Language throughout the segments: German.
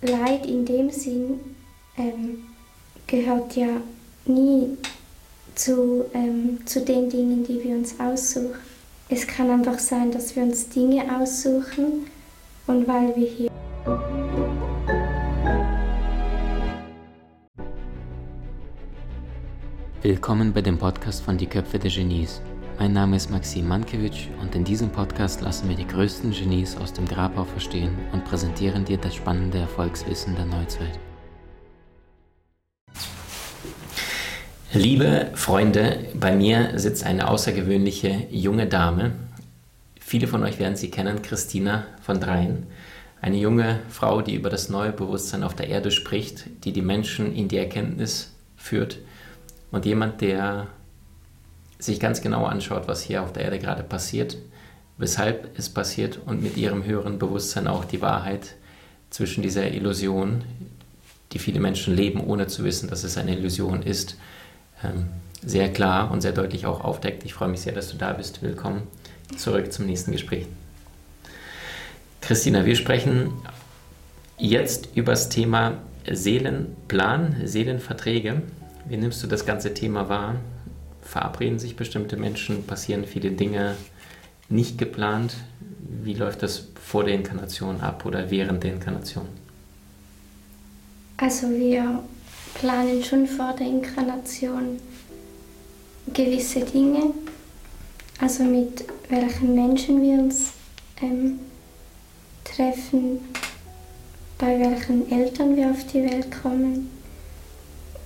Leid in dem Sinn ähm, gehört ja nie zu, ähm, zu den Dingen, die wir uns aussuchen. Es kann einfach sein, dass wir uns Dinge aussuchen und weil wir hier Willkommen bei dem Podcast von Die Köpfe der Genies. Mein Name ist Maxim Mankewitsch und in diesem Podcast lassen wir die größten Genies aus dem Grabau verstehen und präsentieren dir das spannende Erfolgswissen der Neuzeit. Liebe Freunde, bei mir sitzt eine außergewöhnliche junge Dame. Viele von euch werden sie kennen, Christina von Dreien. Eine junge Frau, die über das neue Bewusstsein auf der Erde spricht, die die Menschen in die Erkenntnis führt und jemand, der sich ganz genau anschaut, was hier auf der Erde gerade passiert, weshalb es passiert und mit ihrem höheren Bewusstsein auch die Wahrheit zwischen dieser Illusion, die viele Menschen leben, ohne zu wissen, dass es eine Illusion ist, ähm, sehr klar und sehr deutlich auch aufdeckt. Ich freue mich sehr, dass du da bist. Willkommen zurück zum nächsten Gespräch. Christina, wir sprechen jetzt über das Thema Seelenplan, Seelenverträge. Wie nimmst du das ganze Thema wahr? Verabreden sich bestimmte Menschen, passieren viele Dinge nicht geplant? Wie läuft das vor der Inkarnation ab oder während der Inkarnation? Also wir planen schon vor der Inkarnation gewisse Dinge, also mit welchen Menschen wir uns ähm, treffen, bei welchen Eltern wir auf die Welt kommen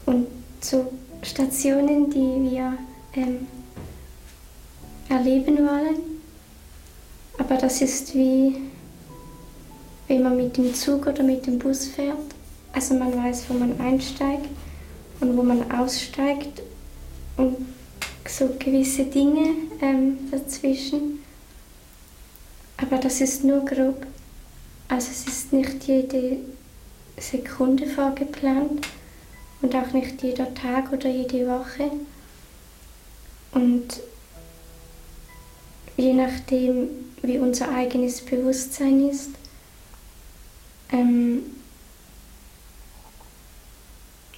und so Stationen, die wir ähm, erleben wollen. Aber das ist wie, wenn man mit dem Zug oder mit dem Bus fährt. Also man weiß, wo man einsteigt und wo man aussteigt und so gewisse Dinge ähm, dazwischen. Aber das ist nur grob. Also es ist nicht jede Sekunde vorgeplant und auch nicht jeder Tag oder jede Woche. Und je nachdem, wie unser eigenes Bewusstsein ist, ähm,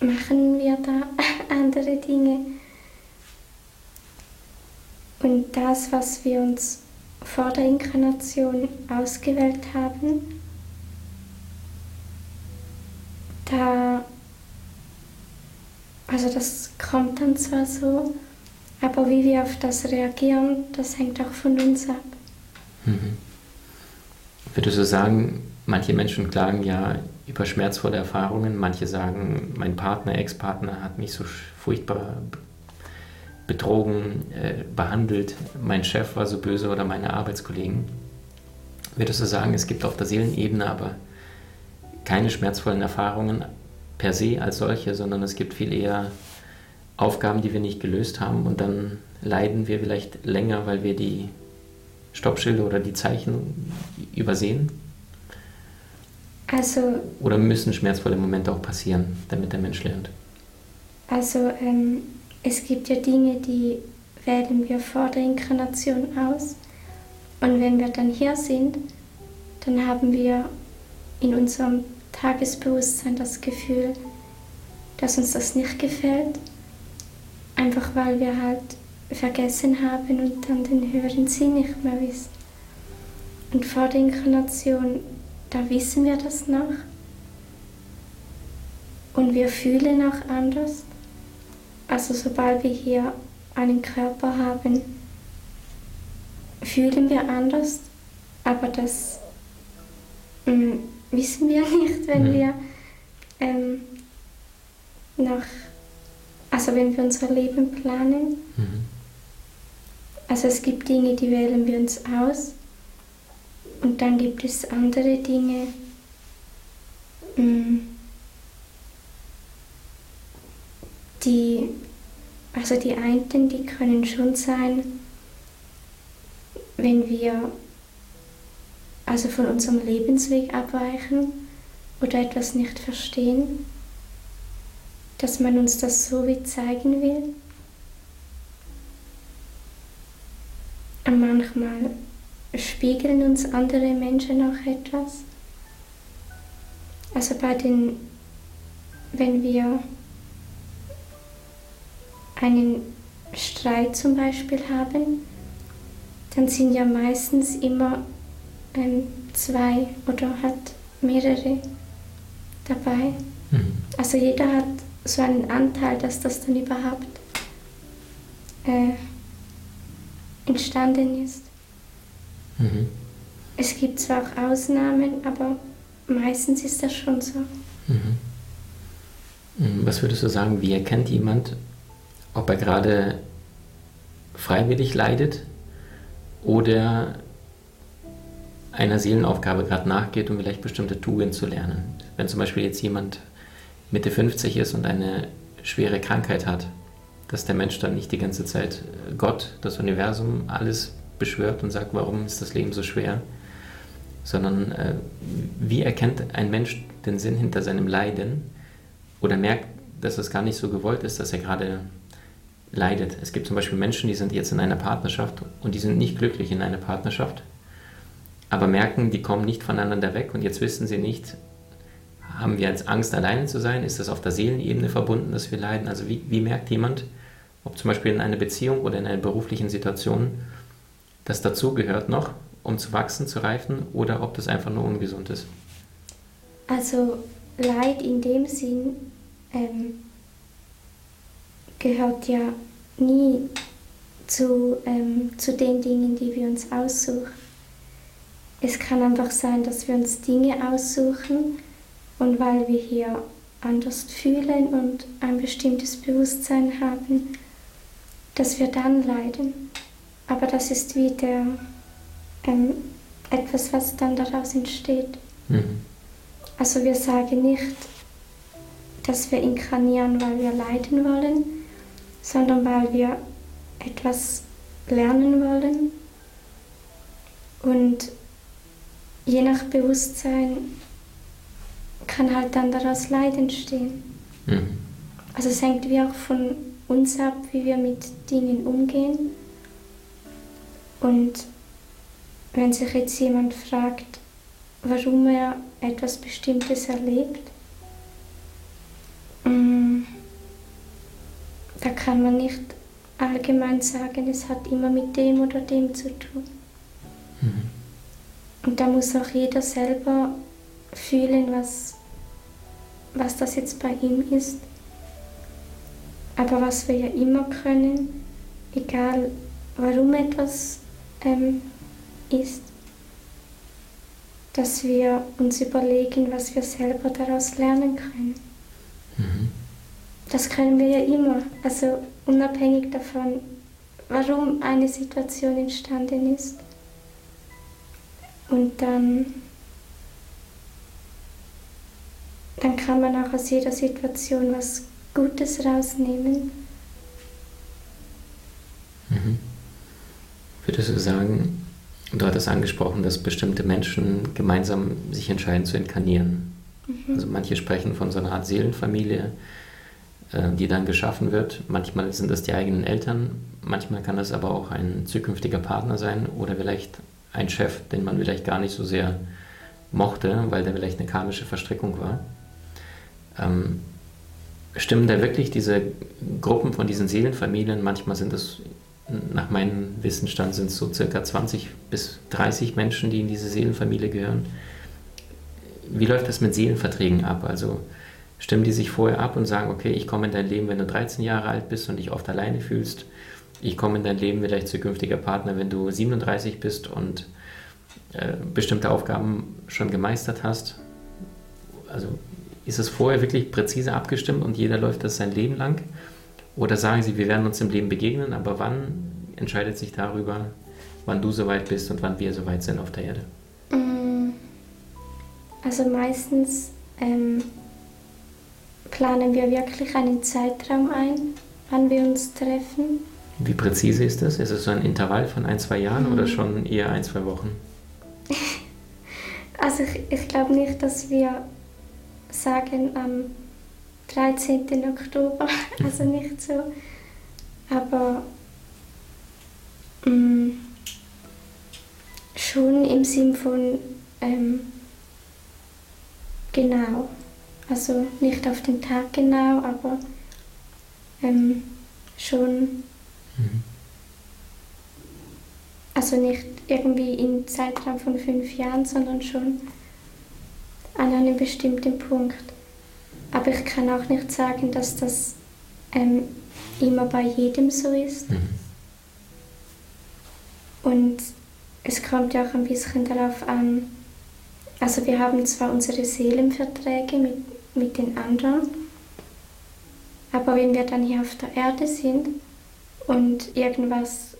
machen wir da andere Dinge. Und das, was wir uns vor der Inkarnation ausgewählt haben, da, also das kommt dann zwar so, aber wie wir auf das reagieren, das hängt auch von uns ab. Mhm. Würdest du sagen, manche Menschen klagen ja über schmerzvolle Erfahrungen. Manche sagen, mein Partner, Ex-Partner hat mich so furchtbar betrogen, äh, behandelt, mein Chef war so böse oder meine Arbeitskollegen. Würdest du sagen, es gibt auf der Seelenebene aber keine schmerzvollen Erfahrungen per se als solche, sondern es gibt viel eher Aufgaben, die wir nicht gelöst haben und dann leiden wir vielleicht länger, weil wir die Stoppschilder oder die Zeichen übersehen? Also, Oder müssen schmerzvolle Momente auch passieren, damit der Mensch lernt? Also ähm, es gibt ja Dinge, die wählen wir vor der Inkarnation aus. Und wenn wir dann hier sind, dann haben wir in unserem Tagesbewusstsein das Gefühl, dass uns das nicht gefällt. Einfach weil wir halt vergessen haben und dann den höheren Sinn nicht mehr wissen. Und vor der Inkarnation da wissen wir das noch. Und wir fühlen auch anders. Also sobald wir hier einen Körper haben, fühlen wir anders, aber das ähm, wissen wir nicht, wenn mhm. wir ähm, nach, also wenn wir unser Leben planen. Mhm. Also es gibt Dinge, die wählen wir uns aus und dann gibt es andere Dinge, mm, die, also die einen, die können schon sein, wenn wir also von unserem Lebensweg abweichen oder etwas nicht verstehen, dass man uns das so wie zeigen will. Und manchmal spiegeln uns andere Menschen auch etwas. Also bei den, wenn wir einen Streit zum Beispiel haben, dann sind ja meistens immer ähm, zwei oder hat mehrere dabei. Mhm. Also jeder hat so einen Anteil, dass das dann überhaupt äh, entstanden ist. Mhm. Es gibt zwar auch Ausnahmen, aber meistens ist das schon so. Mhm. mhm. Was würdest du sagen, wie erkennt jemand, ob er gerade freiwillig leidet oder einer Seelenaufgabe gerade nachgeht, um vielleicht bestimmte Tugenden zu lernen. Wenn zum Beispiel jetzt jemand Mitte 50 ist und eine schwere Krankheit hat, dass der Mensch dann nicht die ganze Zeit Gott, das Universum, alles beschwört und sagt, warum ist das Leben so schwer, sondern äh, wie erkennt ein Mensch den Sinn hinter seinem Leiden oder merkt, dass es gar nicht so gewollt ist, dass er gerade leidet. Es gibt zum Beispiel Menschen, die sind jetzt in einer Partnerschaft und die sind nicht glücklich in einer Partnerschaft, aber merken, die kommen nicht voneinander weg und jetzt wissen sie nicht, haben wir jetzt Angst, alleine zu sein? Ist das auf der Seelenebene verbunden, dass wir leiden? Also wie, wie merkt jemand, ob zum Beispiel in einer Beziehung oder in einer beruflichen Situation, das dazugehört noch, um zu wachsen, zu reifen, oder ob das einfach nur ungesund ist? Also Leid in dem Sinn ähm, gehört ja nie zu, ähm, zu den Dingen, die wir uns aussuchen. Es kann einfach sein, dass wir uns Dinge aussuchen und weil wir hier anders fühlen und ein bestimmtes Bewusstsein haben, dass wir dann leiden. Aber das ist wieder ähm, etwas, was dann daraus entsteht. Mhm. Also wir sagen nicht, dass wir inkarnieren, weil wir leiden wollen, sondern weil wir etwas lernen wollen. Und je nach Bewusstsein kann halt dann daraus Leid entstehen. Mhm. Also es hängt wie auch von uns ab, wie wir mit Dingen umgehen. Und wenn sich jetzt jemand fragt, warum er etwas Bestimmtes erlebt, mm, da kann man nicht allgemein sagen, es hat immer mit dem oder dem zu tun. Mhm. Und da muss auch jeder selber fühlen, was, was das jetzt bei ihm ist. Aber was wir ja immer können, egal warum etwas ähm, ist, dass wir uns überlegen, was wir selber daraus lernen können. Mhm. Das können wir ja immer, also unabhängig davon, warum eine Situation entstanden ist. Und dann, dann kann man auch aus jeder Situation was Gutes rausnehmen. Mhm. Würdest du sagen, du hattest angesprochen, dass bestimmte Menschen gemeinsam sich entscheiden zu inkarnieren? Mhm. Also manche sprechen von so einer Art Seelenfamilie, äh, die dann geschaffen wird. Manchmal sind das die eigenen Eltern, manchmal kann das aber auch ein zukünftiger Partner sein oder vielleicht ein Chef, den man vielleicht gar nicht so sehr mochte, weil der vielleicht eine karmische Verstrickung war. Ähm, stimmen da wirklich diese Gruppen von diesen Seelenfamilien? Manchmal sind es, nach meinem Wissensstand, sind es so circa 20 bis 30 Menschen, die in diese Seelenfamilie gehören. Wie läuft das mit Seelenverträgen ab? Also stimmen die sich vorher ab und sagen, okay, ich komme in dein Leben, wenn du 13 Jahre alt bist und dich oft alleine fühlst. Ich komme in dein Leben vielleicht zukünftiger Partner, wenn du 37 bist und äh, bestimmte Aufgaben schon gemeistert hast. Also ist es vorher wirklich präzise abgestimmt und jeder läuft das sein Leben lang? Oder sagen Sie, wir werden uns im Leben begegnen, aber wann entscheidet sich darüber, wann du soweit bist und wann wir soweit sind auf der Erde? Mm, also meistens ähm, planen wir wirklich einen Zeitraum ein, wann wir uns treffen. Wie präzise ist das? Ist es so ein Intervall von ein, zwei Jahren mhm. oder schon eher ein, zwei Wochen? also ich, ich glaube nicht, dass wir sagen am 13. Oktober, also nicht so. Aber mh, mm, schon im Sinn von, ähm, genau. Also nicht auf den Tag genau, aber ähm, schon. Mhm. Also nicht irgendwie im Zeitraum von fünf Jahren, sondern schon an einem bestimmten Punkt. Aber ich kann auch nicht sagen, dass das ähm, immer bei jedem so ist. Mhm. Und es kommt ja auch ein bisschen darauf an, also wir haben zwar unsere Seelenverträge mit, mit den anderen, aber wenn wir dann hier auf der Erde sind und irgendwas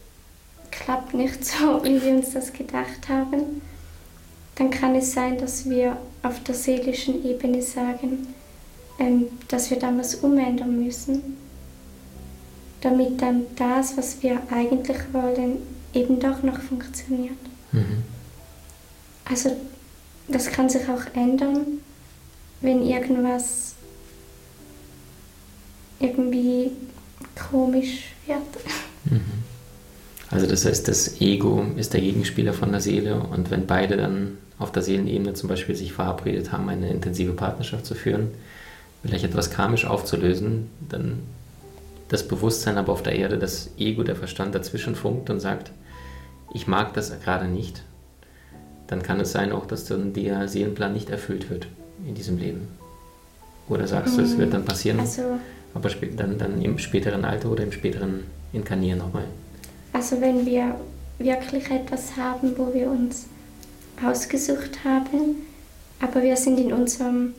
klappt nicht so, wie wir uns das gedacht haben, dann kann es sein, dass wir auf der seelischen Ebene sagen, ähm, dass wir dann was umändern müssen, damit dann das, was wir eigentlich wollen, eben doch noch funktioniert. Mhm. Also das kann sich auch ändern, wenn irgendwas irgendwie komisch wird. Mhm. Also das heißt, das Ego ist der Gegenspieler von der Seele und wenn beide dann auf der Seelenebene zum Beispiel sich verabredet haben, eine intensive Partnerschaft zu führen, vielleicht etwas karmisch aufzulösen, dann das Bewusstsein aber auf der Erde, das Ego, der Verstand dazwischen funkt und sagt, ich mag das gerade nicht, dann kann es sein auch, dass dann der Seelenplan nicht erfüllt wird in diesem Leben. Oder sagst du, es wird dann passieren, also, aber dann, dann im späteren Alter oder im späteren Inkarnieren nochmal? Also wenn wir wirklich etwas haben, wo wir uns ausgesucht haben, aber wir sind in unserem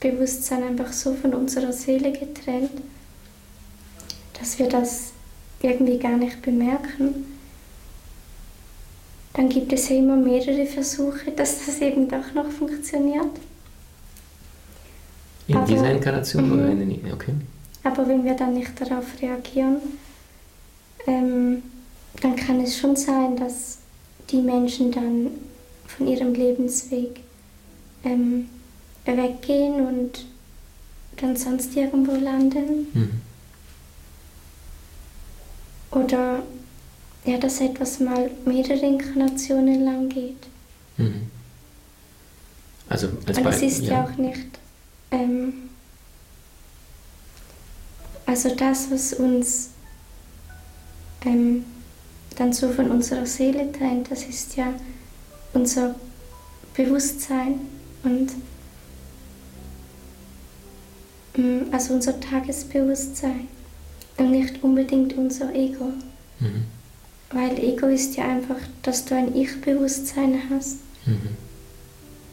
Bewusstsein einfach so von unserer Seele getrennt, dass wir das irgendwie gar nicht bemerken, dann gibt es ja immer mehrere Versuche, dass das eben doch noch funktioniert. In aber, dieser Inkarnation oder in den, okay. Aber wenn wir dann nicht darauf reagieren, ähm, dann kann es schon sein, dass die Menschen dann von ihrem Lebensweg ähm, weggehen und dann sonst irgendwo landen. Mhm. Oder ja, dass etwas mal mehrere Inkarnationen lang geht. Mhm. Also als Und es ist ja, ja auch nicht. Ähm, also das, was uns ähm, dann so von unserer Seele trennt, das ist ja unser Bewusstsein und mm, also unser Tagesbewusstsein und nicht unbedingt unser Ego. Mhm. Weil Ego ist ja einfach, dass du ein Ich-Bewusstsein hast. Mhm.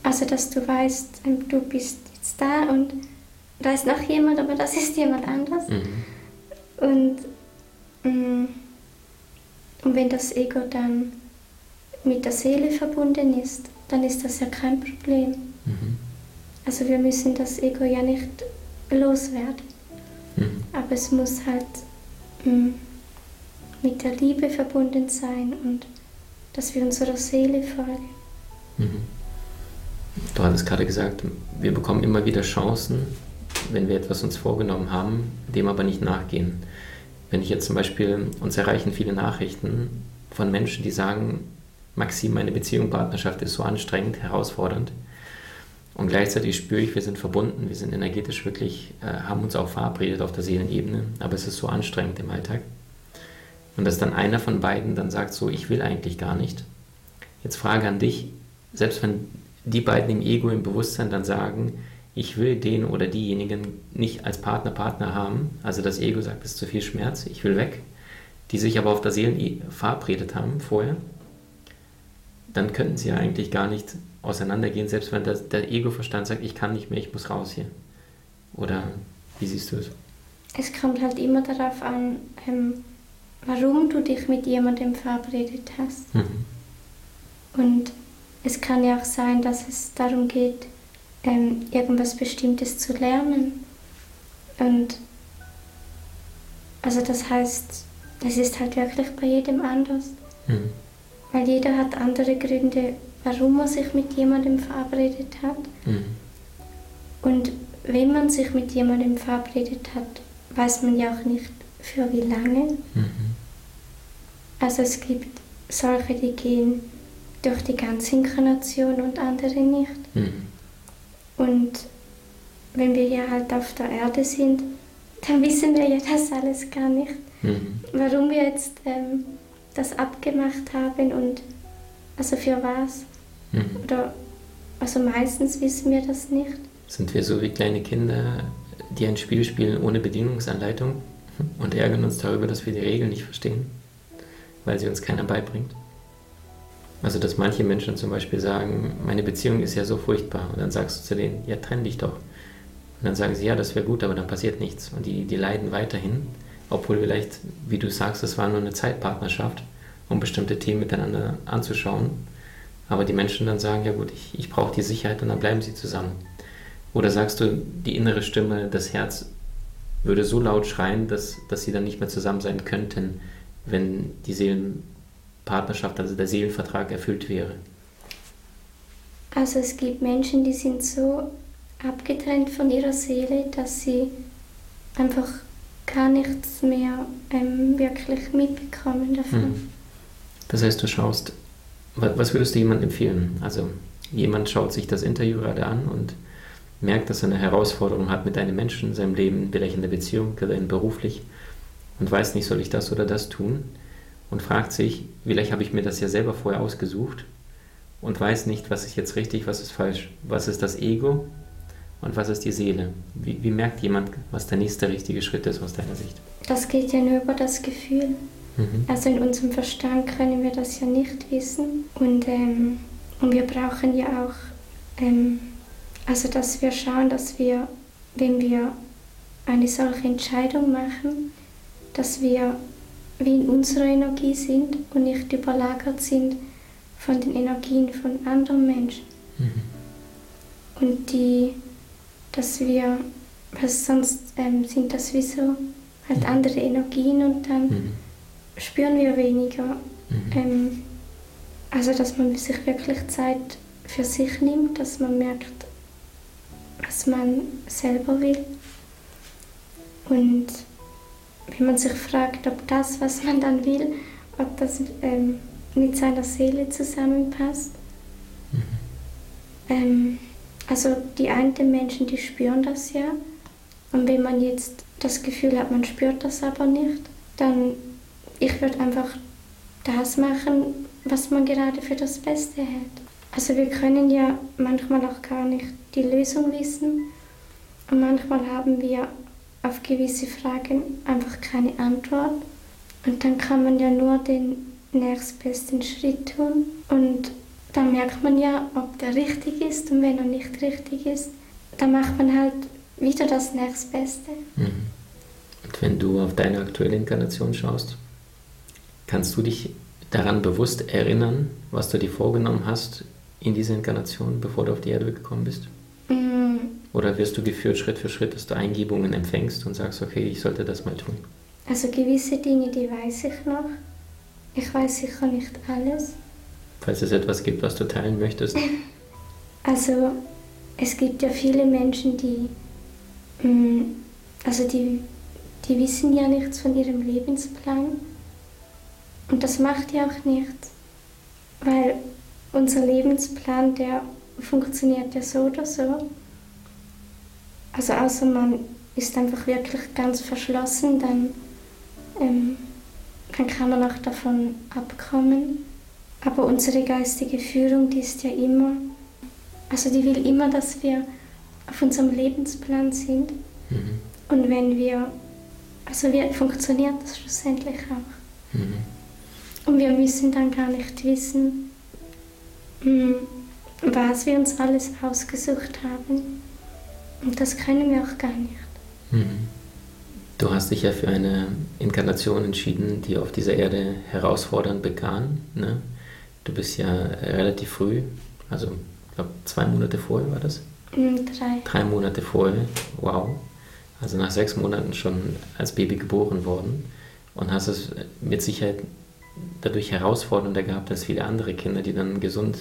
Also, dass du weißt, ähm, du bist jetzt da und da ist noch jemand, aber das ist jemand anderes. Mhm. Und, mm, und wenn das Ego dann mit der Seele verbunden ist, dann ist das ja kein Problem. Mhm. Also wir müssen das Ego ja nicht loswerden. Mhm. Aber es muss halt mh, mm, mit der Liebe verbunden sein und dass wir unserer Seele folgen. Mhm. Du hattest gerade gesagt, wir bekommen immer wieder Chancen, wenn wir etwas uns vorgenommen haben, dem aber nicht nachgehen. Wenn ich jetzt zum Beispiel, uns erreichen viele Nachrichten von Menschen, die sagen, Maxim, meine Beziehung, Partnerschaft ist so anstrengend, herausfordernd. Und gleichzeitig spüre ich, wir sind verbunden, wir sind energetisch wirklich, äh, haben uns auch verabredet auf der Seelenebene, aber es ist so anstrengend im Alltag. Und dass dann einer von beiden dann sagt, so, ich will eigentlich gar nicht. Jetzt Frage an dich, selbst wenn die beiden im Ego, im Bewusstsein dann sagen, ich will den oder diejenigen nicht als Partner, Partner haben, also das Ego sagt, es ist zu viel Schmerz, ich will weg, die sich aber auf der Seelen verabredet haben vorher, dann könnten sie ja eigentlich gar nicht auseinandergehen, selbst wenn das, der Ego-Verstand sagt, ich kann nicht mehr, ich muss raus hier. Oder wie siehst du es? Es kommt halt immer darauf an, ähm, warum du dich mit jemandem verabredet hast. Mhm. Und es kann ja auch sein, dass es darum geht, ähm, irgendwas Bestimmtes zu lernen. Und also das heißt, es ist halt wirklich bei jedem anders. Mhm. Weil jeder hat andere Gründe, warum er sich mit jemandem verabredet hat. Mhm. Und wenn man sich mit jemandem verabredet hat, weiß man ja auch nicht, für wie lange. Mhm. Also es gibt solche, die gehen durch die ganze Inkarnation und andere nicht. Mhm. Und wenn wir ja halt auf der Erde sind, dann wissen wir ja das alles gar nicht. Mhm. Warum wir jetzt ähm, das abgemacht haben und also für was. Mhm. Oder also meistens wissen wir das nicht. Sind wir so wie kleine Kinder, die ein Spiel spielen ohne Bedienungsanleitung und ärgern uns darüber, dass wir die Regeln nicht verstehen, weil sie uns keiner beibringt? Also, dass manche Menschen zum Beispiel sagen, meine Beziehung ist ja so furchtbar. Und dann sagst du zu denen, ja, trenn dich doch. Und dann sagen sie, ja, das wäre gut, aber dann passiert nichts. Und die, die leiden weiterhin, obwohl vielleicht, wie du sagst, es war nur eine Zeitpartnerschaft, um bestimmte Themen miteinander anzuschauen. Aber die Menschen dann sagen, ja gut, ich, ich brauche die Sicherheit und dann bleiben sie zusammen. Oder sagst du, die innere Stimme, das Herz würde so laut schreien, dass, dass sie dann nicht mehr zusammen sein könnten, wenn die Seelenpartnerschaft, also der Seelenvertrag erfüllt wäre? Also es gibt Menschen, die sind so abgetrennt von ihrer Seele, dass sie einfach gar nichts mehr ähm, wirklich mitbekommen davon. Hm. Das heißt, du schaust, was würdest du jemandem empfehlen? Also jemand schaut sich das Interview gerade an und merkt, dass er eine Herausforderung hat mit einem Menschen in seinem Leben, vielleicht in der Beziehung, vielleicht beruflich und weiß nicht, soll ich das oder das tun und fragt sich, vielleicht habe ich mir das ja selber vorher ausgesucht und weiß nicht, was ist jetzt richtig, was ist falsch, was ist das Ego und was ist die Seele? Wie, wie merkt jemand, was der nächste richtige Schritt ist aus deiner Sicht? Das geht ja nur über das Gefühl. Mhm. Also in unserem Verstand können wir das ja nicht wissen. Und, ähm, und wir brauchen ja auch, ähm, also dass wir schauen, dass wir, wenn wir eine solche Entscheidung machen, dass wir wie in unserer Energie sind und nicht überlagert sind von den Energien von anderen Menschen. Mhm. Und die dass wir, was sonst ähm, sind das wie so halt mhm. andere Energien und dann mhm. spüren wir weniger. Mhm. Ähm, also dass man sich wirklich Zeit für sich nimmt, dass man merkt, was man selber will. Und wenn man sich fragt, ob das, was man dann will, ob das ähm, mit seiner Seele zusammenpasst. Mhm. Ähm, also die einen Menschen, die spüren das ja. Und wenn man jetzt das Gefühl hat, man spürt das aber nicht, dann ich würde einfach das machen, was man gerade für das Beste hält. Also wir können ja manchmal auch gar nicht die Lösung wissen und manchmal haben wir auf gewisse Fragen einfach keine Antwort und dann kann man ja nur den nächstbesten Schritt tun und dann merkt man ja, ob der richtig ist und wenn er nicht richtig ist, dann macht man halt wieder das nächstbeste. Mhm. Und wenn du auf deine aktuelle Inkarnation schaust, kannst du dich daran bewusst erinnern, was du dir vorgenommen hast in dieser Inkarnation, bevor du auf die Erde gekommen bist? Oder wirst du geführt Schritt für Schritt, dass du Eingebungen empfängst und sagst, okay, ich sollte das mal tun? Also gewisse Dinge, die weiß ich noch. Ich weiß sicher nicht alles. Falls es etwas gibt, was du teilen möchtest. Also es gibt ja viele Menschen, die, mm, also die, die wissen ja nichts von ihrem Lebensplan. Und das macht ja auch nichts, weil unser Lebensplan, der funktioniert ja so oder so. Also außer man ist einfach wirklich ganz verschlossen, dann, ähm, dann kann man auch davon abkommen. Aber unsere geistige Führung, die ist ja immer, also die will immer, dass wir auf unserem Lebensplan sind. Mhm. Und wenn wir, also wie funktioniert das schlussendlich auch. Mhm. Und wir müssen dann gar nicht wissen, hm, was wir uns alles ausgesucht haben. Und das können wir auch gar nicht. Mhm. Du hast dich ja für eine Inkarnation entschieden, die auf dieser Erde herausfordernd begann. Ne? Du bist ja relativ früh, also ich glaube zwei Monate vorher war das? Mm, drei. Drei Monate vorher, wow. Also nach sechs Monaten schon als Baby geboren worden und hast es mit Sicherheit dadurch herausfordernder gehabt als viele andere Kinder, die dann gesund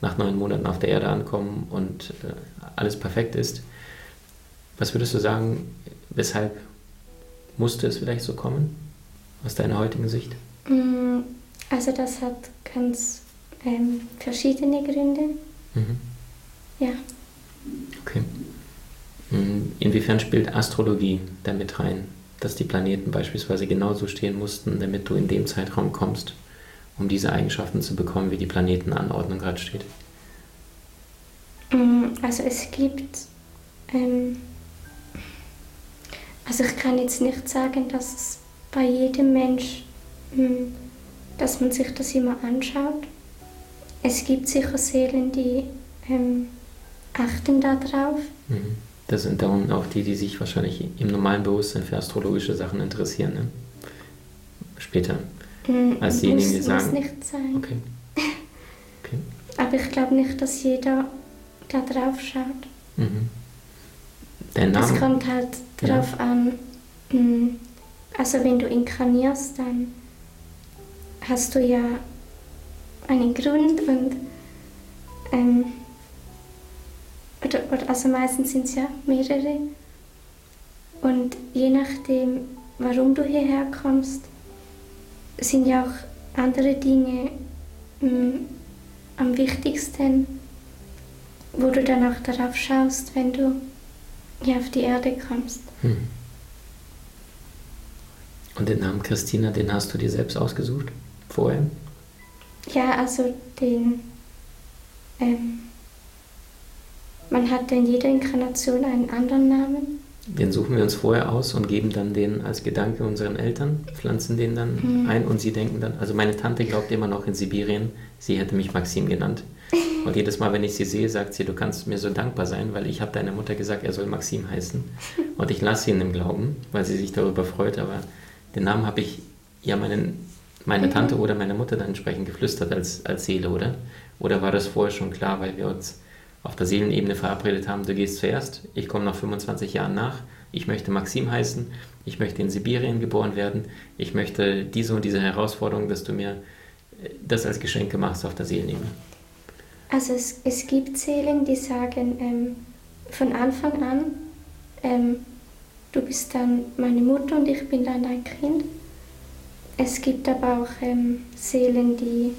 nach neun Monaten auf der Erde ankommen und äh, alles perfekt ist. Was würdest du sagen, weshalb musste es vielleicht so kommen, aus deiner heutigen Sicht? Mm, also das hat ganz ähm, verschiedene Gründe. Mhm. Ja. Okay. Hm, inwiefern spielt Astrologie damit rein, dass die Planeten beispielsweise genauso stehen mussten, damit du in dem Zeitraum kommst, um diese Eigenschaften zu bekommen, wie die Planetenanordnung gerade steht? Mm, also es gibt, ähm, also ich kann jetzt nicht sagen, dass es bei jedem Mensch, ähm, dass man sich das immer anschaut. Es gibt sicher Seelen, die ähm, achten darauf. Mhm. Das sind darum auch die, die sich wahrscheinlich im normalen Bewusstsein für astrologische Sachen interessieren. Ne? Später. Mhm, als diejenigen, die sagen. Muss nicht sein. Okay. okay. Aber ich glaube nicht, dass jeder da drauf schaut. Mhm. Der Name? Es kommt halt darauf ja. an, hm, also wenn du inkarnierst, dann hast du ja einen Grund und ähm, oder, oder, also meistens sind es ja mehrere und je nachdem, warum du hierher kommst, sind ja auch andere Dinge mh, hm, am wichtigsten, wo du dann auch darauf schaust, wenn du hier auf die Erde kommst. Hm. Und den Namen Christina, den hast du dir selbst ausgesucht vorher? Ja, also den. Ähm, man hat in jeder Inkarnation einen anderen Namen. Den suchen wir uns vorher aus und geben dann den als Gedanke unseren Eltern, pflanzen den dann mhm. ein und sie denken dann, also meine Tante glaubt immer noch in Sibirien, sie hätte mich Maxim genannt. Und jedes Mal, wenn ich sie sehe, sagt sie, du kannst mir so dankbar sein, weil ich habe deiner Mutter gesagt, er soll Maxim heißen. Und ich lasse ihn im Glauben, weil sie sich darüber freut, aber den Namen habe ich ja meinen, meine mhm. Tante oder meine Mutter dann entsprechend geflüstert als, als Seele, oder? Oder war das vorher schon klar, weil wir uns auf der Seelenebene verabredet haben, du gehst zuerst, ich komme nach 25 Jahren nach, ich möchte Maxim heißen, ich möchte in Sibirien geboren werden, ich möchte diese und diese Herausforderung, dass du mir das als Geschenk machst auf der Seelenebene. Also es, es gibt Seelen, die sagen ähm, von Anfang an, ähm, du bist dann meine Mutter und ich bin dann dein Kind. Es gibt aber auch ähm, Seelen, die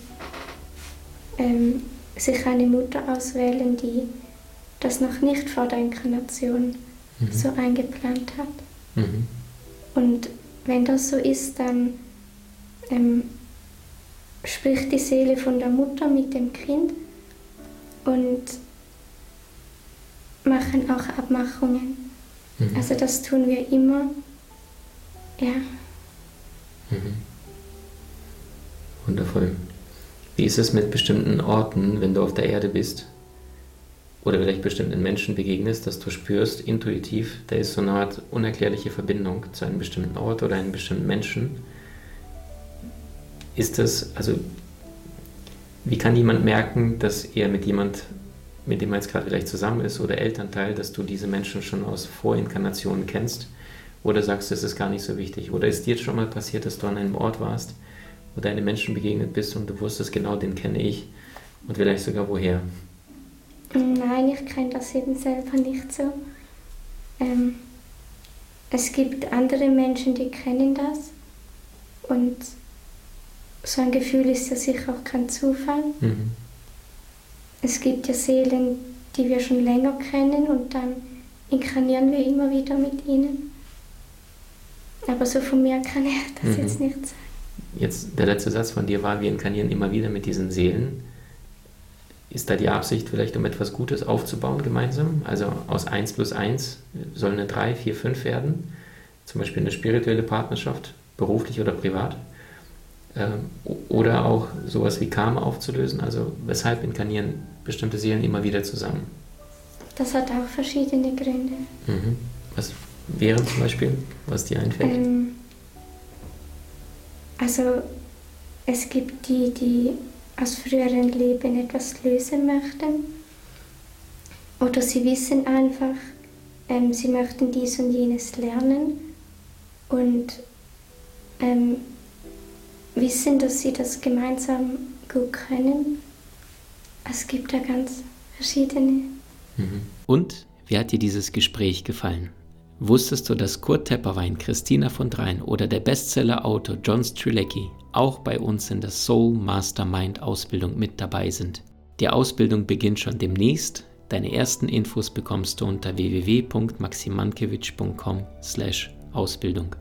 ähm, sich eine Mutter auswählen, die das noch nicht vor der Inkarnation mhm. so eingeplant hat. Mhm. Und wenn das so ist, dann ähm, spricht die Seele von der Mutter mit dem Kind und machen auch Abmachungen. Mhm. Also das tun wir immer. Ja. Mhm. Wundervoll. Wie ist es mit bestimmten Orten, wenn du auf der Erde bist? Oder vielleicht bestimmten Menschen begegnest, dass du spürst, intuitiv, da ist so eine Art unerklärliche Verbindung zu einem bestimmten Ort oder einem bestimmten Menschen. Ist das, also wie kann jemand merken, dass er mit jemand, mit dem er jetzt gerade vielleicht zusammen ist oder Elternteil, dass du diese Menschen schon aus Vorinkarnationen kennst? Oder sagst du, es ist gar nicht so wichtig? Oder ist dir jetzt schon mal passiert, dass du an einem Ort warst, wo deine Menschen begegnet bist und du wusstest genau, den kenne ich und vielleicht sogar woher? Nein, ich kenne das eben selber nicht so. Ähm, es gibt andere Menschen, die kennen das und so ein Gefühl ist ja sicher auch kein Zufall. Mhm. Es gibt ja Seelen, die wir schon länger kennen und dann inkarnieren wir immer wieder mit ihnen. Aber so von mir kann ich das mhm. jetzt nicht sagen. Jetzt der letzte Satz von dir war, wir inkarnieren immer wieder mit diesen Seelen. Ist da die Absicht, vielleicht um etwas Gutes aufzubauen gemeinsam? Also aus 1 plus 1 soll eine 3, 4, 5 werden? Zum Beispiel eine spirituelle Partnerschaft, beruflich oder privat? Ähm, oder auch sowas wie Karma aufzulösen? Also weshalb inkarnieren bestimmte Seelen immer wieder zusammen? Das hat auch verschiedene Gründe. Mhm. Was wäre zum Beispiel, was dir einfällt? Ähm, also es gibt die, die aus früheren Leben etwas lösen möchten. Oder sie wissen einfach, ähm, sie möchten dies und jenes lernen. Und ähm, wissen, dass sie das gemeinsam gut können. Es gibt da ganz verschiedene. Mhm. Und wie hat dir dieses Gespräch gefallen? Wusstest du, dass Kurt Tepperwein, Christina von Drein oder der Bestseller-Autor John Strilecki auch bei uns in der Soul Mastermind Ausbildung mit dabei sind? Die Ausbildung beginnt schon demnächst. Deine ersten Infos bekommst du unter www.maximankiewicz.com/ausbildung.